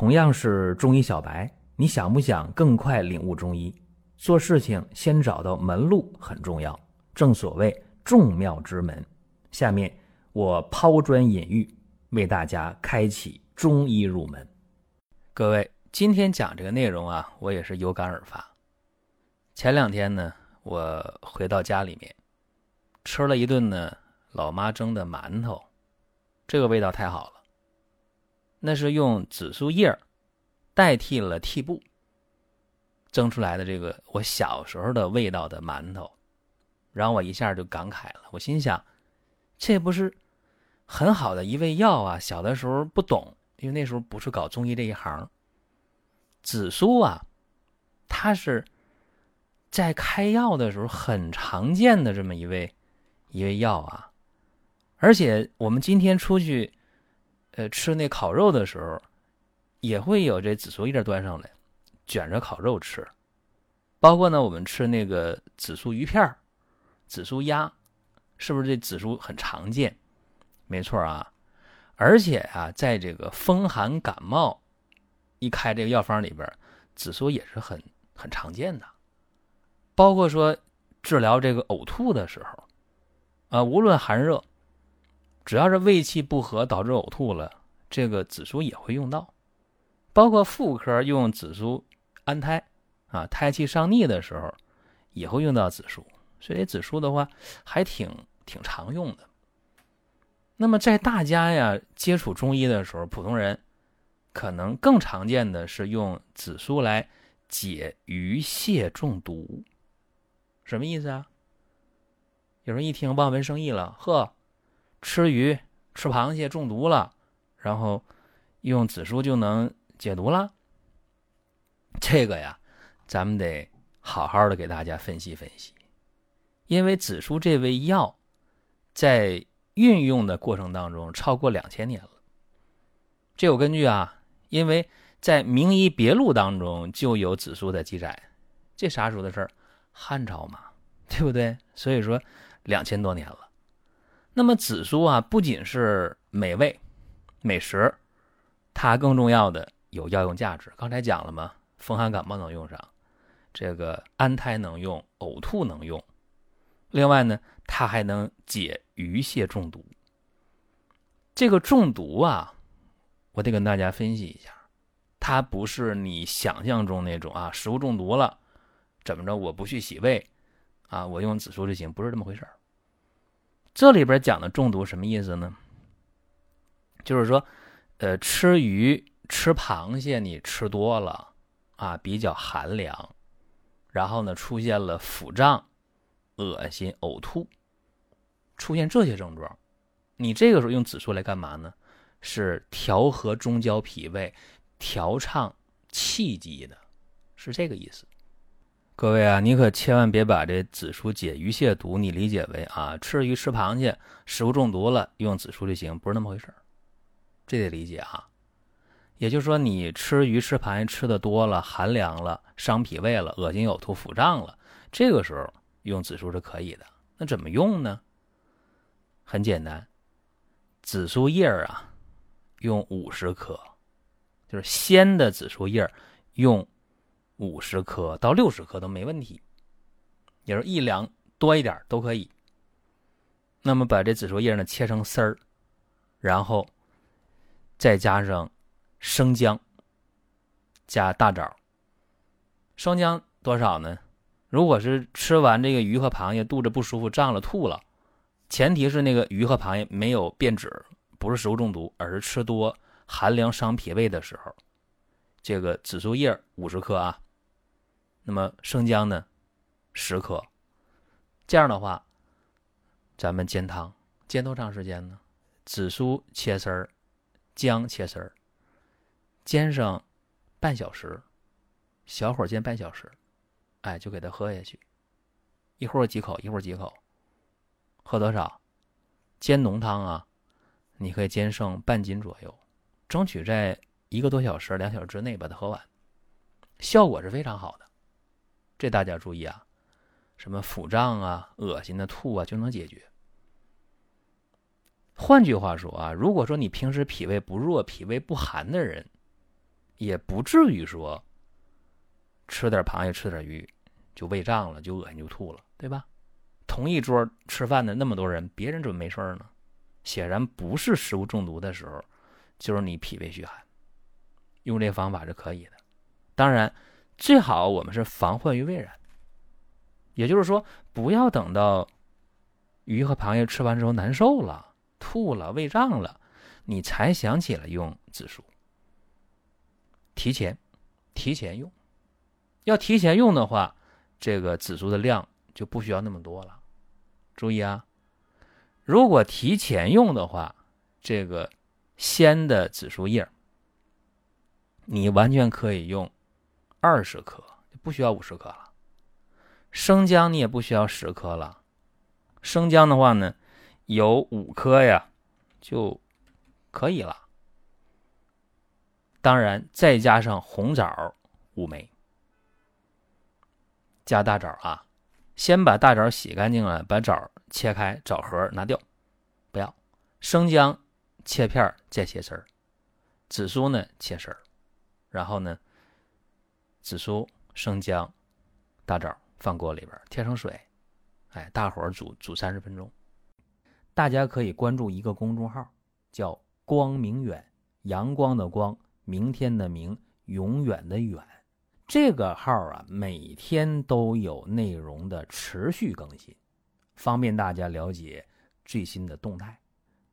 同样是中医小白，你想不想更快领悟中医？做事情先找到门路很重要，正所谓众妙之门。下面我抛砖引玉，为大家开启中医入门。各位，今天讲这个内容啊，我也是有感而发。前两天呢，我回到家里面，吃了一顿呢老妈蒸的馒头，这个味道太好了。那是用紫苏叶代替了屉布蒸出来的这个我小时候的味道的馒头，然后我一下就感慨了。我心想，这不是很好的一味药啊！小的时候不懂，因为那时候不是搞中医这一行。紫苏啊，它是在开药的时候很常见的这么一味一味药啊，而且我们今天出去。呃，吃那烤肉的时候，也会有这紫苏叶端上来，卷着烤肉吃。包括呢，我们吃那个紫苏鱼片紫苏鸭，是不是这紫苏很常见？没错啊。而且啊，在这个风寒感冒一开这个药方里边，紫苏也是很很常见的。包括说治疗这个呕吐的时候，啊，无论寒热。只要是胃气不和导致呕吐了，这个紫苏也会用到，包括妇科用紫苏安胎，啊，胎气上逆的时候也会用到紫苏，所以紫苏的话还挺挺常用的。那么在大家呀接触中医的时候，普通人可能更常见的是用紫苏来解鱼蟹中毒，什么意思啊？有人一听望文生义了，呵。吃鱼、吃螃蟹中毒了，然后用紫苏就能解毒了。这个呀，咱们得好好的给大家分析分析。因为紫苏这味药在运用的过程当中超过两千年了，这有根据啊。因为在《名医别录》当中就有紫苏的记载，这啥时候的事儿？汉朝嘛，对不对？所以说两千多年了。那么紫苏啊，不仅是美味、美食，它更重要的有药用价值。刚才讲了嘛，风寒感冒能用上，这个安胎能用，呕吐能用。另外呢，它还能解鱼蟹中毒。这个中毒啊，我得跟大家分析一下，它不是你想象中那种啊，食物中毒了，怎么着我不去洗胃啊，我用紫苏就行，不是这么回事儿。这里边讲的中毒什么意思呢？就是说，呃，吃鱼、吃螃蟹，你吃多了啊，比较寒凉，然后呢，出现了腹胀、恶心、呕吐，出现这些症状，你这个时候用紫苏来干嘛呢？是调和中焦脾胃、调畅气机的，是这个意思。各位啊，你可千万别把这紫苏解鱼蟹毒，你理解为啊吃鱼吃螃蟹食物中毒了用紫苏就行，不是那么回事儿，这得理解啊。也就是说，你吃鱼吃螃蟹吃的多了，寒凉了，伤脾胃了，恶心呕吐腹胀了，这个时候用紫苏是可以的。那怎么用呢？很简单，紫苏叶儿啊，用五十克，就是鲜的紫苏叶儿用。五十克到六十克都没问题，也是一两多一点都可以。那么把这紫苏叶呢切成丝儿，然后再加上生姜，加大枣。生姜多少呢？如果是吃完这个鱼和螃蟹肚子不舒服胀了吐了，前提是那个鱼和螃蟹没有变质，不是食物中毒，而是吃多寒凉伤脾胃的时候，这个紫苏叶五十克啊。那么生姜呢，十克。这样的话，咱们煎汤煎多长时间呢？紫苏切丝儿，姜切丝儿，煎上半小时，小火煎半小时，哎，就给它喝下去。一会儿几口，一会儿几口，喝多少？煎浓汤啊，你可以煎剩半斤左右，争取在一个多小时、两小时之内把它喝完，效果是非常好的。这大家注意啊，什么腹胀啊、恶心的吐啊就能解决。换句话说啊，如果说你平时脾胃不弱、脾胃不寒的人，也不至于说吃点螃蟹、吃点鱼就胃胀了、就恶心、就吐了，对吧？同一桌吃饭的那么多人，别人怎么没事呢？显然不是食物中毒的时候，就是你脾胃虚寒。用这方法是可以的。当然，最好我们是防患于未然，也就是说，不要等到鱼和螃蟹吃完之后难受了、吐了、胃胀了，你才想起来用紫苏。提前，提前用。要提前用的话，这个紫苏的量就不需要那么多了。注意啊，如果提前用的话，这个鲜的紫苏叶，你完全可以用二十克，不需要五十克了。生姜你也不需要十克了，生姜的话呢，有五颗呀，就可以了。当然，再加上红枣五枚，加大枣啊。先把大枣洗干净了，把枣切开，枣核拿掉，不要。生姜切片再切丝儿，紫苏呢切丝儿，然后呢，紫苏、生姜、大枣放锅里边，添上水，哎，大火煮煮三十分钟。大家可以关注一个公众号，叫“光明远”，阳光的光，明天的明，永远的远。这个号啊，每天都有内容的持续更新，方便大家了解最新的动态。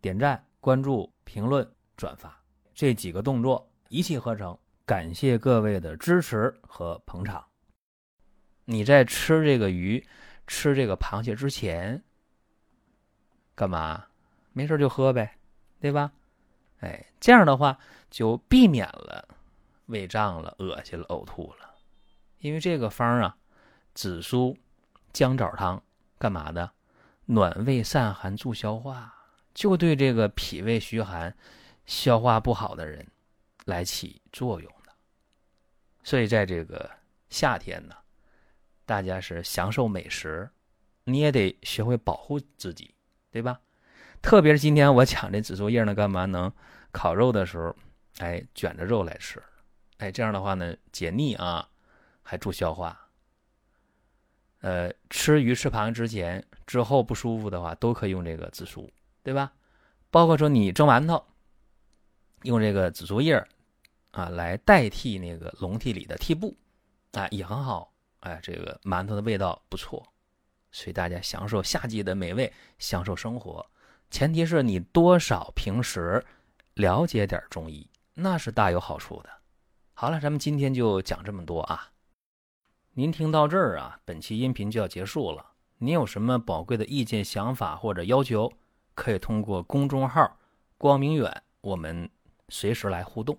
点赞、关注、评论、转发这几个动作一气呵成，感谢各位的支持和捧场。你在吃这个鱼、吃这个螃蟹之前，干嘛？没事就喝呗，对吧？哎，这样的话就避免了。胃胀了、恶心了、呕吐了，因为这个方啊，紫苏姜枣汤干嘛的？暖胃散寒、助消化，就对这个脾胃虚寒、消化不好的人来起作用。所以在这个夏天呢，大家是享受美食，你也得学会保护自己，对吧？特别是今天我讲这紫苏叶呢，干嘛能烤肉的时候，哎，卷着肉来吃。哎，这样的话呢，解腻啊，还助消化。呃，吃鱼吃螃蟹之前、之后不舒服的话，都可以用这个紫苏，对吧？包括说你蒸馒头，用这个紫苏叶啊来代替那个笼屉里的屉布，啊也很好。哎，这个馒头的味道不错，所以大家享受夏季的美味，享受生活。前提是你多少平时了解点中医，那是大有好处的。好了，咱们今天就讲这么多啊。您听到这儿啊，本期音频就要结束了。您有什么宝贵的意见、想法或者要求，可以通过公众号“光明远”，我们随时来互动。